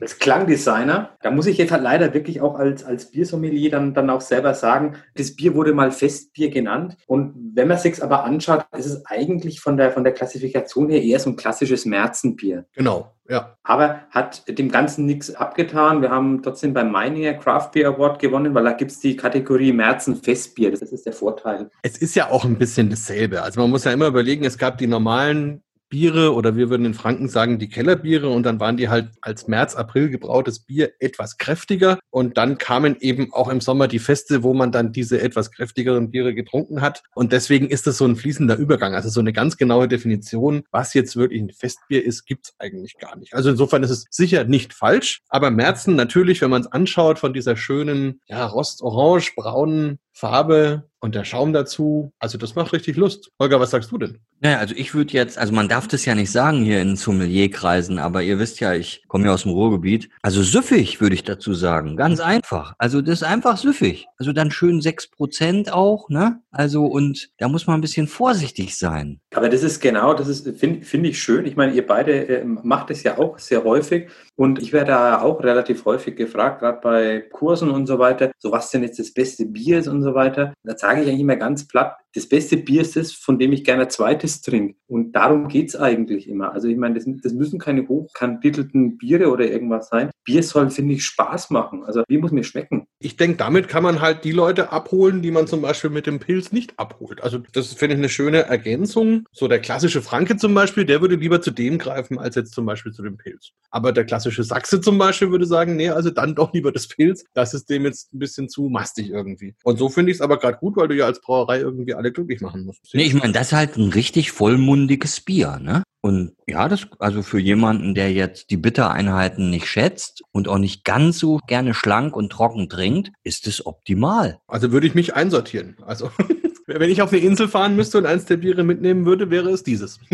S4: als Klangdesigner, da muss ich jetzt halt leider wirklich auch als, als Biersommelier dann, dann auch selber sagen, das Bier wurde mal Festbier genannt. Und wenn man sich aber anschaut, ist es eigentlich von der, von der Klassifikation her eher so ein klassisches Märzenbier.
S2: Genau, ja.
S4: Aber hat dem Ganzen nichts abgetan. Wir haben trotzdem beim Meininger Craft Beer Award gewonnen, weil da gibt es die Kategorie Märzen Festbier. Das ist der Vorteil.
S2: Es ist ja auch ein bisschen dasselbe. Also man muss ja immer überlegen, es gab die normalen Biere oder wir würden in Franken sagen die Kellerbiere und dann waren die halt als März, April gebrautes Bier etwas kräftiger und dann kamen eben auch im Sommer die Feste, wo man dann diese etwas kräftigeren Biere getrunken hat und deswegen ist das so ein fließender Übergang. Also so eine ganz genaue Definition, was jetzt wirklich ein Festbier ist, gibt's eigentlich gar nicht. Also insofern ist es sicher nicht falsch, aber Märzen natürlich, wenn man es anschaut von dieser schönen, ja, rostorange, braunen Farbe und der Schaum dazu. Also das macht richtig Lust. Holger, was sagst du denn?
S3: Naja, also ich würde jetzt, also man darf das ja nicht sagen hier in Sommelierkreisen, aber ihr wisst ja, ich komme ja aus dem Ruhrgebiet. Also süffig würde ich dazu sagen. Ganz einfach. Also das ist einfach süffig. Also dann schön sechs Prozent auch, ne? Also und da muss man ein bisschen vorsichtig sein.
S4: Aber das ist genau, das ist, finde find ich schön. Ich meine, ihr beide äh, macht es ja auch sehr häufig. Und ich werde da auch relativ häufig gefragt, gerade bei Kursen und so weiter, so was denn jetzt das beste Bier ist und so weiter. Da sage ich eigentlich immer ganz platt, das beste Bier ist das, von dem ich gerne ein zweites trinke. Und darum geht's eigentlich immer. Also ich meine, das, das müssen keine hochkantitelten Biere oder irgendwas sein. Bier soll, finde ich, Spaß machen. Also Bier muss mir schmecken.
S2: Ich denke, damit kann man halt die Leute abholen, die man zum Beispiel mit dem Pilz nicht abholt. Also das finde ich eine schöne Ergänzung. So der klassische Franke zum Beispiel, der würde lieber zu dem greifen, als jetzt zum Beispiel zu dem Pilz. Aber der klassische Sachse zum Beispiel würde sagen, nee, also dann doch lieber das Pilz. Das ist dem jetzt ein bisschen zu mastig irgendwie. Und so finde ich es aber gerade gut, weil du ja als Brauerei irgendwie alle glücklich machen musst.
S3: Nee, ich meine, das ist halt ein richtig vollmundiges Bier, ne? Und ja, das, also für jemanden, der jetzt die Bittereinheiten nicht schätzt und auch nicht ganz so gerne schlank und trocken trinkt, ist es optimal.
S2: Also würde ich mich einsortieren. Also wenn ich auf eine Insel fahren müsste und eins der Biere mitnehmen würde, wäre es dieses.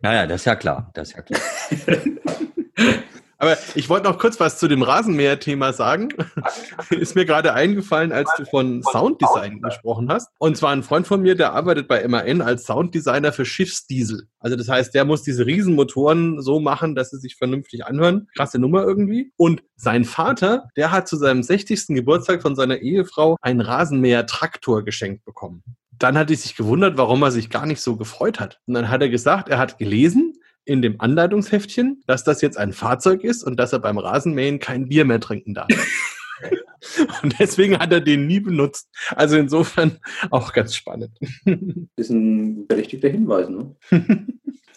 S3: Naja, das ist ja klar. Das ist ja klar.
S2: Aber ich wollte noch kurz was zu dem Rasenmäher-Thema sagen. Ist mir gerade eingefallen, als du von Sounddesign gesprochen hast. Und zwar ein Freund von mir, der arbeitet bei MAN als Sounddesigner für Schiffsdiesel. Also das heißt, der muss diese Riesenmotoren so machen, dass sie sich vernünftig anhören. Krasse Nummer irgendwie. Und sein Vater, der hat zu seinem 60. Geburtstag von seiner Ehefrau einen Rasenmäher-Traktor geschenkt bekommen. Dann hat er sich gewundert, warum er sich gar nicht so gefreut hat. Und dann hat er gesagt, er hat gelesen, in dem Anleitungsheftchen, dass das jetzt ein Fahrzeug ist und dass er beim Rasenmähen kein Bier mehr trinken darf. und deswegen hat er den nie benutzt. Also insofern auch ganz spannend.
S4: ist ein berechtigter Hinweis, ne?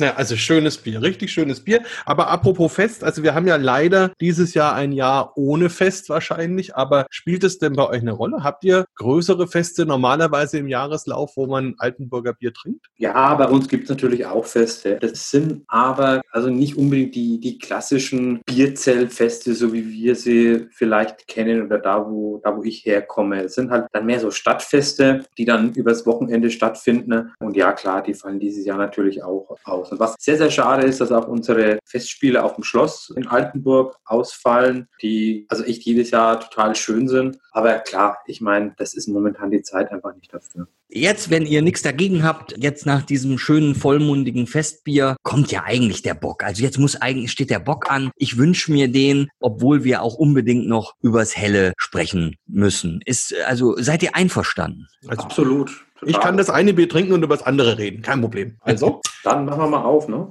S2: Ja, also schönes Bier, richtig schönes Bier. Aber apropos Fest, also wir haben ja leider dieses Jahr ein Jahr ohne Fest wahrscheinlich, aber spielt es denn bei euch eine Rolle? Habt ihr größere Feste normalerweise im Jahreslauf, wo man Altenburger Bier trinkt?
S4: Ja, bei uns gibt es natürlich auch Feste. Das sind aber also nicht unbedingt die, die klassischen Bierzeltfeste, so wie wir sie vielleicht kennen oder da, wo, da, wo ich herkomme. Es sind halt dann mehr so Stadtfeste, die dann übers Wochenende stattfinden. Und ja, klar, die fallen dieses Jahr natürlich auch aus. Und was sehr, sehr schade ist, dass auch unsere Festspiele auf dem Schloss in Altenburg ausfallen, die also echt jedes Jahr total schön sind. Aber klar, ich meine, das ist momentan die Zeit einfach nicht dafür.
S3: Jetzt, wenn ihr nichts dagegen habt, jetzt nach diesem schönen vollmundigen Festbier, kommt ja eigentlich der Bock. Also jetzt muss eigentlich, steht der Bock an. Ich wünsche mir den, obwohl wir auch unbedingt noch übers Helle sprechen müssen. Ist, also seid ihr einverstanden?
S2: Also, Absolut. Ich kann das eine Bier trinken und über das andere reden. Kein Problem. Also?
S4: Dann machen wir mal auf, ne?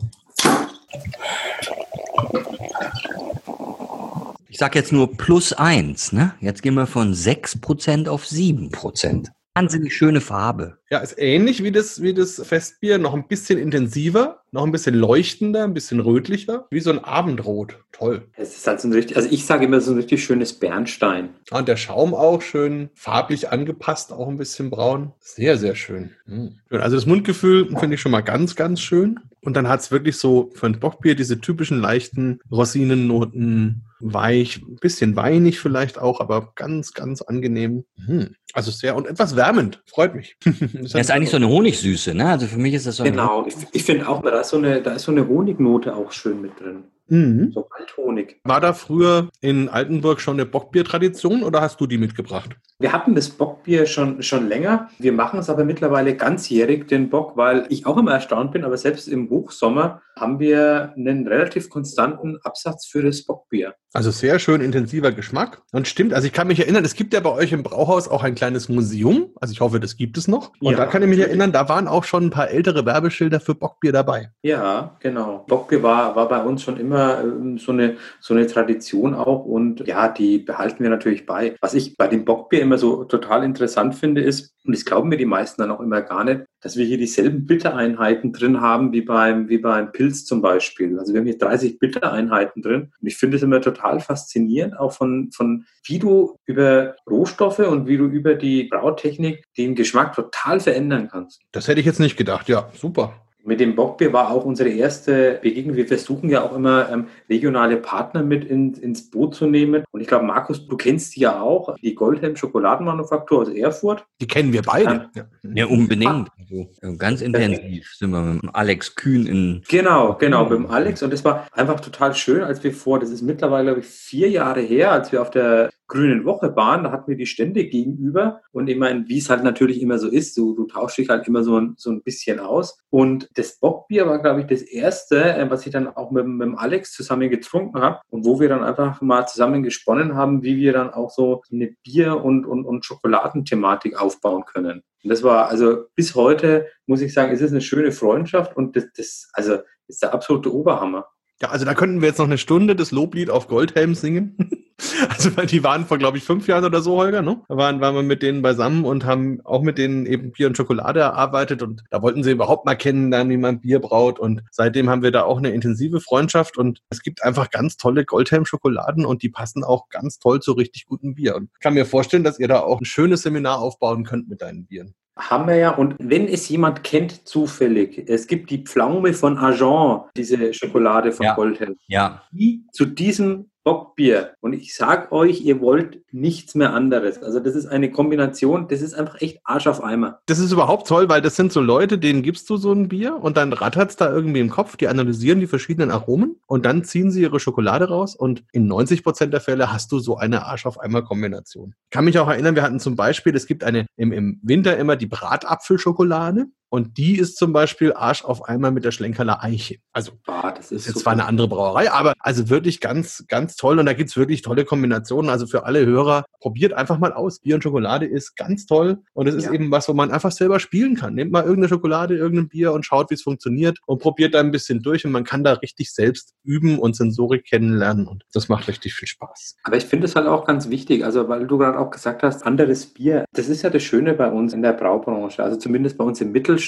S3: Ich sag jetzt nur plus eins, ne? Jetzt gehen wir von sechs Prozent auf sieben Prozent. Wahnsinnig schöne Farbe.
S2: Ja, ist ähnlich wie das, wie das Festbier, noch ein bisschen intensiver, noch ein bisschen leuchtender, ein bisschen rötlicher, wie so ein Abendrot. Toll.
S4: Es ist halt so ein richtig, also ich sage immer so ein richtig schönes Bernstein.
S2: Ah, und der Schaum auch schön farblich angepasst, auch ein bisschen braun. Sehr, sehr schön. Hm. Also das Mundgefühl finde ich schon mal ganz, ganz schön. Und dann hat es wirklich so für ein Bockbier diese typischen leichten Rosinennoten, weich, ein bisschen weinig vielleicht auch, aber ganz, ganz angenehm. Hm. Also sehr und etwas wärmend. Freut mich.
S3: das ist eigentlich so eine Honigsüße, ne? Also für mich ist das so
S4: Genau, ich, ich finde auch, da ist, so eine, da ist so eine Honignote auch schön mit drin.
S2: Mhm.
S4: So Althonig.
S2: War da früher in Altenburg schon eine Bockbiertradition oder hast du die mitgebracht?
S4: Wir hatten das Bockbier schon, schon länger. Wir machen es aber mittlerweile ganzjährig, den Bock, weil ich auch immer erstaunt bin, aber selbst im Hochsommer haben wir einen relativ konstanten Absatz für das Bockbier.
S2: Also sehr schön intensiver Geschmack. Und stimmt, also ich kann mich erinnern, es gibt ja bei euch im Brauhaus auch ein kleines Museum. Also ich hoffe, das gibt es noch. Und ja, da kann ich mich natürlich. erinnern, da waren auch schon ein paar ältere Werbeschilder für Bockbier dabei.
S4: Ja, genau. Bockbier war, war bei uns schon immer ähm, so eine, so eine Tradition auch. Und ja, die behalten wir natürlich bei. Was ich bei dem Bockbier immer so total interessant finde, ist, und das glauben mir die meisten dann auch immer gar nicht, dass wir hier dieselben Bittereinheiten drin haben wie beim, wie beim Pilz zum Beispiel. Also wir haben hier 30 Bittereinheiten drin. Und ich finde es immer total faszinierend, auch von, von wie du über Rohstoffe und wie du über die Brautechnik den Geschmack total verändern kannst.
S2: Das hätte ich jetzt nicht gedacht. Ja, super.
S4: Mit dem Bockbier war auch unsere erste Begegnung. Wir versuchen ja auch immer ähm, regionale Partner mit in, ins Boot zu nehmen. Und ich glaube, Markus, du kennst die ja auch, die Goldhelm Schokoladenmanufaktur aus Erfurt.
S2: Die kennen wir beide.
S3: Ja, ja unbedingt. Also, ganz intensiv sind wir mit Alex Kühn in.
S4: Genau, genau, mit dem Alex. Und es war einfach total schön, als wir vor, das ist mittlerweile, glaube ich, vier Jahre her, als wir auf der Grünen Woche waren, da hatten wir die Stände gegenüber. Und ich meine, wie es halt natürlich immer so ist, du, du tauschst dich halt immer so ein, so ein bisschen aus. Und das Bockbier war, glaube ich, das erste, äh, was ich dann auch mit, mit Alex zusammen getrunken habe und wo wir dann einfach mal zusammen gesponnen haben, wie wir dann auch so eine Bier- und, und, und Schokoladenthematik aufbauen können. Und das war also bis heute, muss ich sagen, ist es eine schöne Freundschaft und das, das also ist der absolute Oberhammer.
S2: Ja, also da könnten wir jetzt noch eine Stunde das Loblied auf Goldhelm singen. Also weil die waren vor, glaube ich, fünf Jahren oder so, Holger, ne? Da waren, waren wir mit denen beisammen und haben auch mit denen eben Bier und Schokolade erarbeitet und da wollten sie überhaupt mal kennenlernen, wie man Bier braut und seitdem haben wir da auch eine intensive Freundschaft und es gibt einfach ganz tolle Goldhelm-Schokoladen und die passen auch ganz toll zu richtig gutem Bier. Und ich kann mir vorstellen, dass ihr da auch ein schönes Seminar aufbauen könnt mit deinen Bieren.
S4: Haben wir ja. Und wenn es jemand kennt, zufällig, es gibt die Pflaume von Agent, diese Schokolade von
S3: Ja.
S4: Goldhelm.
S3: Ja,
S4: Die zu diesem Bockbier. Und ich sag euch, ihr wollt nichts mehr anderes. Also das ist eine Kombination, das ist einfach echt Arsch auf Eimer.
S2: Das ist überhaupt toll, weil das sind so Leute, denen gibst du so ein Bier und dann rattert's da irgendwie im Kopf, die analysieren die verschiedenen Aromen und dann ziehen sie ihre Schokolade raus und in 90 Prozent der Fälle hast du so eine Arsch auf einmal Kombination. Ich kann mich auch erinnern, wir hatten zum Beispiel, es gibt eine im, im Winter immer die Bratapfelschokolade und die ist zum Beispiel Arsch auf einmal mit der Schlenkerler Eiche. Also
S4: Boah, das
S2: ist
S4: ist
S2: jetzt zwar eine andere Brauerei, aber also wirklich ganz, ganz toll. Und da gibt's wirklich tolle Kombinationen. Also für alle Hörer, probiert einfach mal aus. Bier und Schokolade ist ganz toll. Und es ist
S4: Ja.
S2: eben was, wo man einfach selber spielen kann. Nehmt mal irgendeine Schokolade, irgendein Bier und schaut, wie es funktioniert und probiert da ein bisschen durch. Und man kann da richtig selbst üben und Sensorik kennenlernen. Und das macht richtig viel Spaß.
S4: Aber ich finde es halt auch ganz wichtig, also weil du gerade auch gesagt hast, anderes Bier. Das ist ja das Schöne bei uns in der Braubranche, also zumindest bei uns im Mittelstand,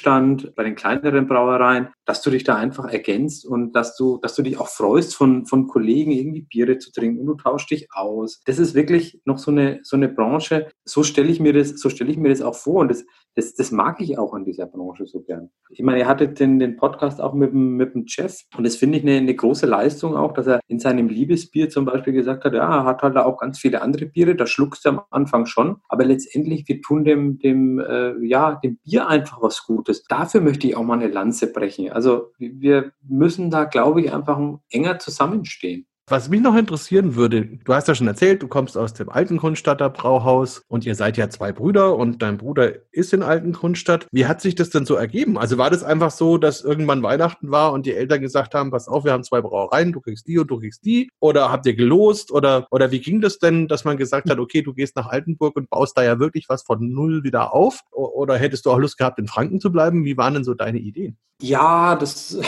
S4: bei den kleineren Brauereien, dass du dich da einfach ergänzt und dass du, dass du dich auch freust, von, von Kollegen irgendwie Biere zu trinken und du tauschst dich aus. Das ist wirklich noch so eine, so eine Branche. So stelle ich mir das, so stelle ich mir das auch vor und das, das, das mag ich auch an dieser Branche so gern. Ich meine, ihr hattet den, den Podcast auch mit dem, mit dem Jeff und das finde ich eine, eine große Leistung auch, dass er in seinem Liebesbier zum Beispiel gesagt hat, ja, er hat halt auch ganz viele andere Biere, da schluckst du am Anfang schon, aber letztendlich, wir tun dem, dem, äh, ja, dem Bier einfach was Gutes. Dafür möchte ich auch mal eine Lanze brechen. Also wir müssen da, glaube ich, einfach enger zusammenstehen.
S2: Was mich noch interessieren würde, du hast ja schon erzählt, du kommst aus dem alten Grundstadter Brauhaus und ihr seid ja zwei Brüder und dein Bruder ist in alten Grundstadt. Wie hat sich das denn so ergeben? Also war das einfach so, dass irgendwann Weihnachten war und die Eltern gesagt haben, pass auf, wir haben zwei Brauereien, du kriegst die und du kriegst die? Oder habt ihr gelost? Oder, oder wie ging das denn, dass man gesagt hat, okay, du gehst nach Altenburg und baust da ja wirklich was von null wieder auf? Oder hättest du auch Lust gehabt, in Franken zu bleiben? Wie waren denn so deine Ideen?
S4: Ja, das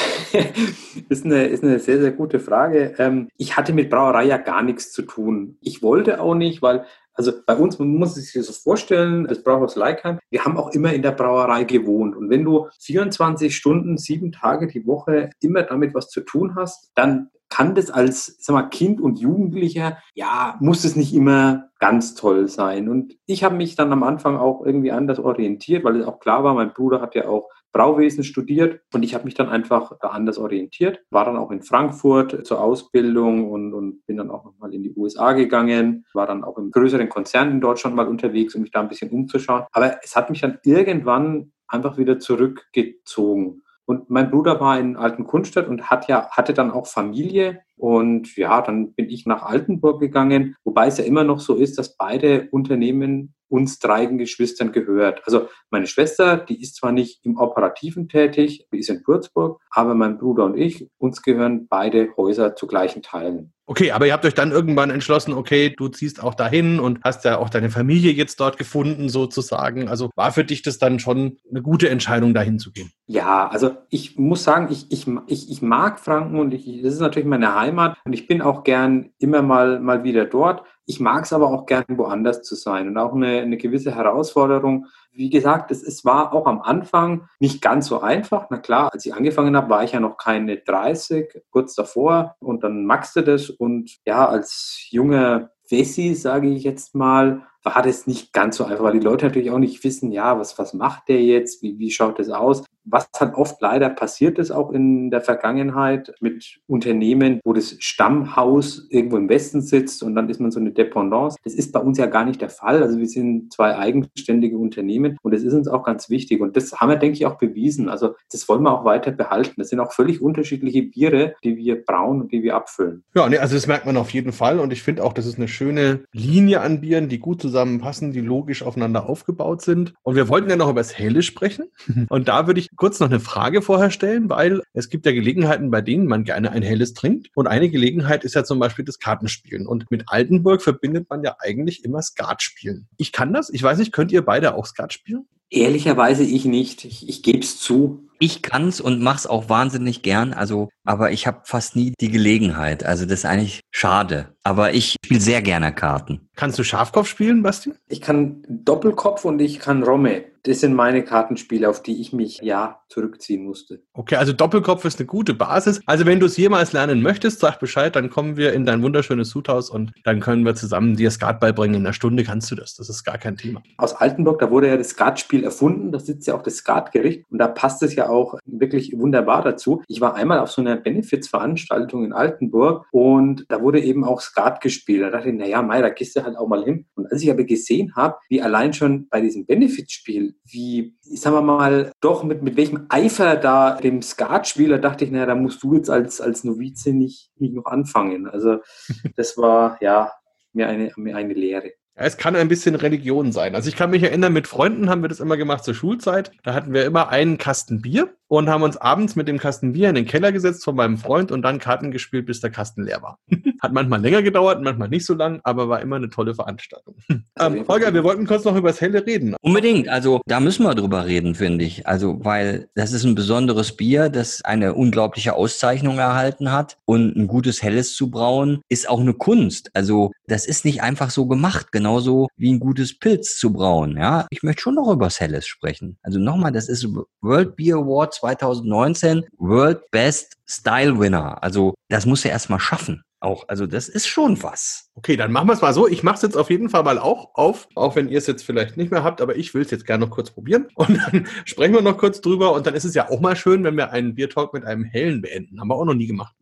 S4: ist eine, ist eine sehr, sehr gute Frage. Ähm, ich hatte mit Brauerei ja gar nichts zu tun. Ich wollte auch nicht, weil, also bei uns, man muss sich das so vorstellen, das Brauhaus Leikheim, wir haben auch immer in der Brauerei gewohnt. Und wenn du 24 Stunden, sieben Tage die Woche immer damit was zu tun hast, dann kann das als sag mal, Kind und Jugendlicher, ja, muss es nicht immer ganz toll sein. Und ich habe mich dann am Anfang auch irgendwie anders orientiert, weil es auch klar war, mein Bruder hat ja auch Brauwesen studiert und ich habe mich dann einfach anders orientiert. War dann auch in Frankfurt zur Ausbildung und, und bin dann auch nochmal in die USA gegangen, war dann auch im größeren Konzern in Deutschland mal unterwegs, um mich da ein bisschen umzuschauen. Aber es hat mich dann irgendwann einfach wieder zurückgezogen. Und mein Bruder war in Altenkunstadt und hat ja, hatte dann auch Familie. Und ja, dann bin ich nach Altenburg gegangen, wobei es ja immer noch so ist, dass beide Unternehmen uns dreien Geschwistern gehört. Also meine Schwester, die ist zwar nicht im Operativen tätig, die ist in Würzburg, aber mein Bruder und ich, uns gehören beide Häuser zu gleichen Teilen.
S2: Okay, aber ihr habt euch dann irgendwann entschlossen, okay, du ziehst auch dahin und hast ja auch deine Familie jetzt dort gefunden, sozusagen. Also war für dich das dann schon eine gute Entscheidung, dahin zu gehen?
S4: Ja, also ich muss sagen, ich, ich, ich, ich mag Franken und ich, das ist natürlich meine Heimat und ich bin auch gern immer mal, mal wieder dort. Ich mag es aber auch gern woanders zu sein und auch eine, eine gewisse Herausforderung. Wie gesagt, es, es war auch am Anfang nicht ganz so einfach. Na klar, als ich angefangen habe, war ich ja noch keine 30, kurz davor und dann maxte das und ja, als junger Wessi, sage ich jetzt mal, war das nicht ganz so einfach, weil die Leute natürlich auch nicht wissen, ja, was, was macht der jetzt, wie, wie schaut das aus. Was halt oft leider passiert ist, auch in der Vergangenheit mit Unternehmen, wo das Stammhaus irgendwo im Westen sitzt und dann ist man so eine Dependance. Das ist bei uns ja gar nicht der Fall. Also wir sind zwei eigenständige Unternehmen und das ist uns auch ganz wichtig. Und das haben wir, denke ich, auch bewiesen. Also das wollen wir auch weiter behalten. Das sind auch völlig unterschiedliche Biere, die wir brauen und die wir abfüllen.
S2: Ja, nee, also das merkt man auf jeden Fall. Und ich finde auch, das ist eine schöne Linie an Bieren, die gut zusammenpassen, die logisch aufeinander aufgebaut sind. Und wir wollten ja noch über das Helle sprechen. Und da würde ich kurz noch eine Frage vorher stellen, weil es gibt ja Gelegenheiten, bei denen man gerne ein helles trinkt. Und eine Gelegenheit ist ja zum Beispiel das Kartenspielen. Und mit Altenburg verbindet man ja eigentlich immer Skatspielen. Ich kann das. Ich weiß nicht, könnt ihr beide auch Skat spielen?
S4: Ehrlicherweise ich nicht. Ich, ich gebe es zu.
S3: Ich kann's und mach's auch wahnsinnig gern, also, aber ich habe fast nie die Gelegenheit. Also das ist eigentlich schade. Aber ich spiele sehr gerne Karten.
S2: Kannst du Schafkopf spielen, Basti?
S4: Ich kann Doppelkopf und ich kann Romme. Das sind meine Kartenspiele, auf die ich mich ja zurückziehen musste.
S2: Okay, also Doppelkopf ist eine gute Basis. Also wenn du es jemals lernen möchtest, sag Bescheid, dann kommen wir in dein wunderschönes Sudhaus und dann können wir zusammen dir Skat beibringen. In einer Stunde kannst du das. Das ist gar kein Thema.
S4: Aus Altenburg, da wurde ja das Skatspiel erfunden. Da sitzt ja auch das Skatgericht und da passt es ja auch wirklich wunderbar dazu. Ich war einmal auf so einer Benefizveranstaltung in Altenburg und da wurde eben auch Skat gespielt. Da dachte ich, naja, Mai, da gehst du halt auch mal hin. Und als ich aber gesehen habe, wie allein schon bei diesem Benefizspiel wie, sagen wir mal, doch mit, mit welchem Eifer da dem Skatspieler dachte ich, naja, da musst du jetzt als, als Novize nicht, nicht noch anfangen. Also das war ja mir eine, mir eine Lehre.
S2: Es kann ein bisschen Religion sein. Also ich kann mich erinnern, mit Freunden haben wir das immer gemacht zur Schulzeit. Da hatten wir immer einen Kasten Bier und haben uns abends mit dem Kasten Bier in den Keller gesetzt von meinem Freund und dann Karten gespielt, bis der Kasten leer war. Hat manchmal länger gedauert, manchmal nicht so lang, aber war immer eine tolle Veranstaltung. ähm, Holger, wir wollten kurz noch über das Helle reden.
S3: Unbedingt, also da müssen wir drüber reden, finde ich. Also, weil das ist ein besonderes Bier, das eine unglaubliche Auszeichnung erhalten hat und ein gutes Helles zu brauen ist auch eine Kunst. Also, das ist nicht einfach so gemacht, genauso wie ein gutes Pilz zu brauen. Ja, ich möchte schon noch über das Helles sprechen. Also nochmal, das ist World Beer Award 2019 World Best Style Winner. Also das muss er erstmal schaffen. Auch, also das ist schon was.
S2: Okay, dann machen wir es mal so. Ich mache es jetzt auf jeden Fall mal auch auf, auch wenn ihr es jetzt vielleicht nicht mehr habt, aber ich will es jetzt gerne noch kurz probieren. Und dann sprechen wir noch kurz drüber. Und dann ist es ja auch mal schön, wenn wir einen Biertalk mit einem hellen beenden. Haben wir auch noch nie gemacht.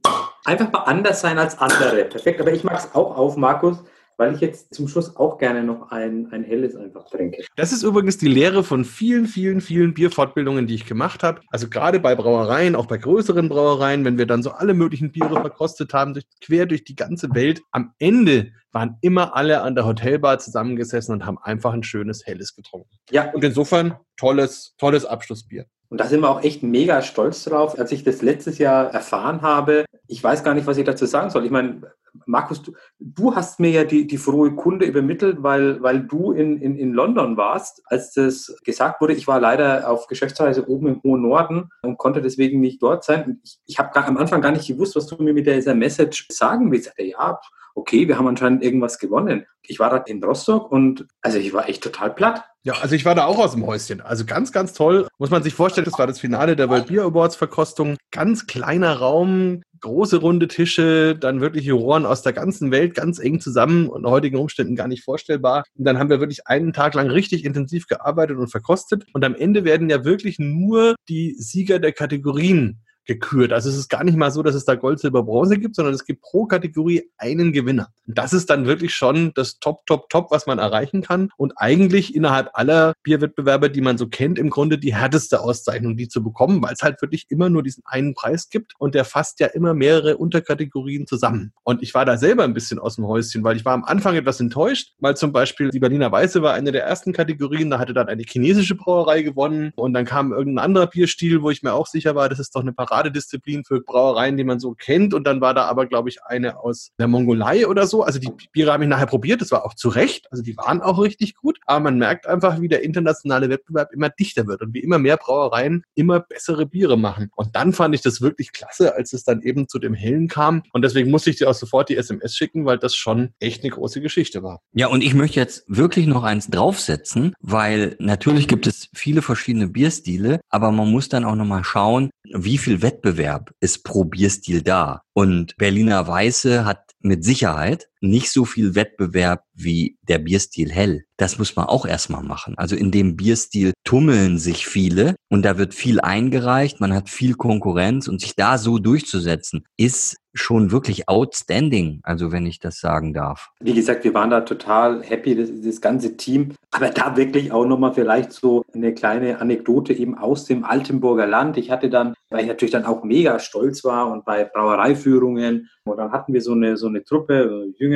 S4: Einfach mal anders sein als andere. Perfekt. Aber ich mag es auch auf, Markus weil ich jetzt zum Schluss auch gerne noch ein, ein helles einfach trinke.
S2: Das ist übrigens die Lehre von vielen, vielen, vielen Bierfortbildungen, die ich gemacht habe. Also gerade bei Brauereien, auch bei größeren Brauereien, wenn wir dann so alle möglichen Biere verkostet haben, durch, quer durch die ganze Welt, am Ende waren immer alle an der Hotelbar zusammengesessen und haben einfach ein schönes helles getrunken. Ja. Und insofern tolles, tolles Abschlussbier.
S4: Und da sind wir auch echt mega stolz drauf. Als ich das letztes Jahr erfahren habe, ich weiß gar nicht, was ich dazu sagen soll. Ich meine, Markus, du, du, hast mir ja die, die frohe Kunde übermittelt, weil, weil du in, in, in London warst, als das gesagt wurde. Ich war leider auf Geschäftsreise oben im hohen Norden und konnte deswegen nicht dort sein. ich, ich habe am Anfang gar nicht gewusst, was du mir mit dieser Message sagen willst. Ich sagte, ja, okay, wir haben anscheinend irgendwas gewonnen. Ich war da in Rostock und also ich war echt total platt.
S2: Ja, also ich war da auch aus dem Häuschen. Also ganz, ganz toll. Muss man sich vorstellen, das war das Finale der World Beer Awards Verkostung. Ganz kleiner Raum, große runde Tische, dann wirklich Juroren aus der ganzen Welt ganz eng zusammen und heutigen Umständen gar nicht vorstellbar. Und dann haben wir wirklich einen Tag lang richtig intensiv gearbeitet und verkostet. Und am Ende werden ja wirklich nur die Sieger der Kategorien gekürt. Also es ist gar nicht mal so, dass es da Gold, Silber, Bronze gibt, sondern es gibt pro Kategorie einen Gewinner. Das ist dann wirklich schon das Top, Top, Top, was man erreichen kann. Und eigentlich innerhalb aller Bierwettbewerbe, die man so kennt, im Grunde die härteste Auszeichnung, die zu bekommen, weil es halt wirklich immer nur diesen einen Preis gibt und der fasst ja immer mehrere Unterkategorien zusammen. Und ich war da selber ein bisschen aus dem Häuschen, weil ich war am Anfang etwas enttäuscht, weil zum Beispiel die Berliner Weiße war eine der ersten Kategorien, da hatte dann eine chinesische Brauerei gewonnen und dann kam irgendein anderer Bierstil, wo ich mir auch sicher war, das ist doch eine Parade Paradedisziplin für Brauereien, die man so kennt. Und dann war da aber, glaube ich, eine aus der Mongolei oder so. Also die Biere habe ich nachher probiert. Das war auch zu Recht. Also die waren auch richtig gut. Aber man merkt einfach, wie der internationale Wettbewerb immer dichter wird und wie immer mehr Brauereien immer bessere Biere machen. Und dann fand ich das wirklich klasse, als es dann eben zu dem Hellen kam. Und deswegen musste ich dir auch sofort die SMS schicken, weil das schon echt eine große Geschichte war.
S3: Ja, und ich möchte jetzt wirklich noch eins draufsetzen, weil natürlich gibt es viele verschiedene Bierstile, aber man muss dann auch nochmal schauen, wie viel Wettbewerb ist pro Bierstil da. Und Berliner Weiße hat mit Sicherheit nicht so viel Wettbewerb wie der Bierstil hell. Das muss man auch erstmal machen. Also in dem Bierstil tummeln sich viele und da wird viel eingereicht, man hat viel Konkurrenz und sich da so durchzusetzen, ist schon wirklich outstanding, also wenn ich das sagen darf.
S4: Wie gesagt, wir waren da total happy, das, das ganze Team. Aber da wirklich auch nochmal vielleicht so eine kleine Anekdote eben aus dem Altenburger Land. Ich hatte dann, weil ich natürlich dann auch mega stolz war und bei Brauereiführungen und dann hatten wir so eine, so eine Truppe, jüngere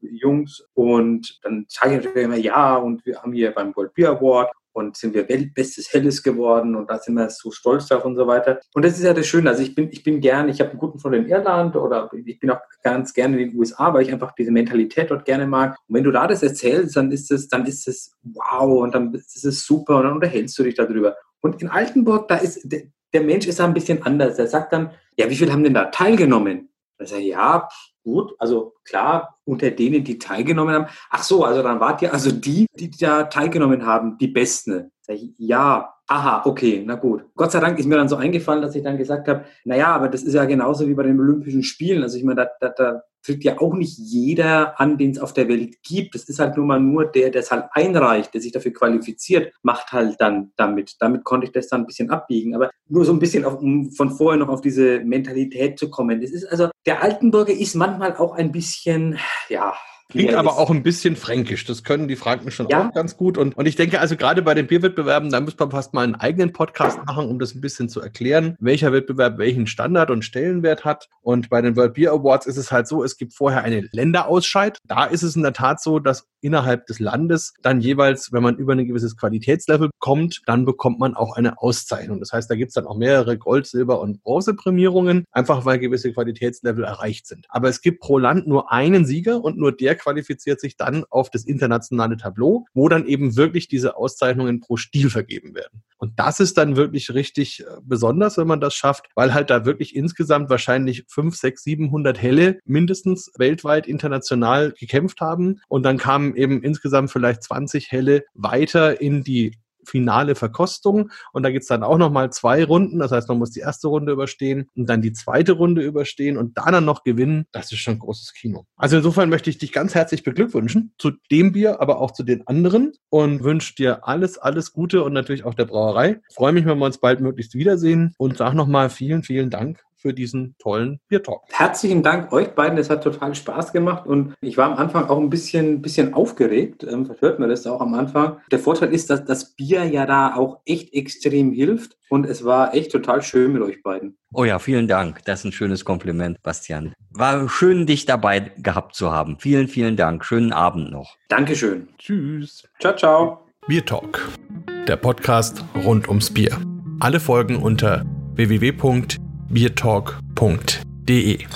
S4: Jungs und dann ich natürlich immer, ja, und wir haben hier beim World Beer Award und sind wir Weltbestes Helles geworden und da sind wir so stolz drauf und so weiter. Und das ist ja das Schöne. Also ich bin, ich bin gern, ich habe einen guten Freund in Irland oder ich bin auch ganz gerne in den USA, weil ich einfach diese Mentalität dort gerne mag. Und wenn du da das erzählst, dann ist es, dann ist es wow und dann ist es super und dann unterhältst du dich darüber. Und in Altenburg, da ist, der, Mensch ist da ein bisschen anders. Er sagt dann, ja, wie viele haben denn da teilgenommen? Ich, ja, gut, also klar, unter denen, die teilgenommen haben. Ach so, also dann wart ihr also die, die da teilgenommen haben, die Besten. Ja, aha, okay, na gut. Gott sei Dank ist mir dann so eingefallen, dass ich dann gesagt habe, naja, aber das ist ja genauso wie bei den Olympischen Spielen. Also ich meine, da, da, da tritt ja auch nicht jeder an, den es auf der Welt gibt. Das ist halt nur mal nur der, der es halt einreicht, der sich dafür qualifiziert, macht halt dann damit. Damit konnte ich das dann ein bisschen abbiegen. Aber nur so ein bisschen, auf, um von vorher noch auf diese Mentalität zu kommen. Das ist also, der Altenburger ist manchmal auch ein bisschen, ja,
S2: Klingt aber auch ein bisschen fränkisch. Das können die Franken schon ja. auch ganz gut. Und, und ich denke also gerade bei den Bierwettbewerben, da müsste man fast mal einen eigenen Podcast machen, um das ein bisschen zu erklären, welcher Wettbewerb welchen Standard und Stellenwert hat. Und bei den World Beer Awards ist es halt so, es gibt vorher eine Länderausscheid. Da ist es in der Tat so, dass innerhalb des Landes dann jeweils, wenn man über ein gewisses Qualitätslevel kommt, dann bekommt man auch eine Auszeichnung. Das heißt, da gibt es dann auch mehrere Gold-, Silber- und Bronzeprämierungen, einfach weil gewisse Qualitätslevel erreicht sind. Aber es gibt pro Land nur einen Sieger und nur der qualifiziert sich dann auf das internationale Tableau, wo dann eben wirklich diese Auszeichnungen pro Stil vergeben werden. Und das ist dann wirklich richtig äh, besonders, wenn man das schafft, weil halt da wirklich insgesamt wahrscheinlich 5, 6, 700 Helle mindestens weltweit international gekämpft haben. Und dann kamen eben insgesamt vielleicht 20 Helle weiter in die finale Verkostung. Und da gibt es dann auch nochmal zwei Runden. Das heißt, man muss die erste Runde überstehen und dann die zweite Runde überstehen und dann noch gewinnen. Das ist schon großes Kino. Also insofern möchte ich dich ganz herzlich beglückwünschen zu dem Bier, aber auch zu den anderen und wünsche dir alles, alles Gute und natürlich auch der Brauerei. freue mich, wenn wir uns bald möglichst wiedersehen und sage nochmal vielen, vielen Dank für diesen tollen Biertalk.
S4: Herzlichen Dank euch beiden, das hat total Spaß gemacht und ich war am Anfang auch ein bisschen, bisschen aufgeregt, ähm, vielleicht hört man das auch am Anfang. Der Vorteil ist, dass das Bier ja da auch echt extrem hilft und es war echt total schön mit euch beiden.
S3: Oh ja, vielen Dank. Das ist ein schönes Kompliment, Bastian. War schön, dich dabei gehabt zu haben. Vielen, vielen Dank. Schönen Abend noch.
S4: Dankeschön.
S2: Tschüss.
S4: Ciao, ciao.
S2: Bier Talk, der Podcast rund ums Bier. Alle Folgen unter www biertalk.de.